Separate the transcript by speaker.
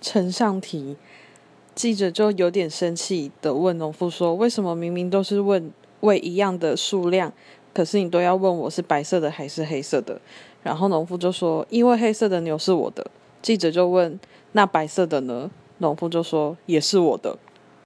Speaker 1: 呈上题记者就有点生气的问农夫说为什么明明都是问喂一样的数量可是你都要问我是白色的还是黑色的。然后农夫就说因为黑色的牛是我的。记者就问那白色的呢？农夫就说也是我的。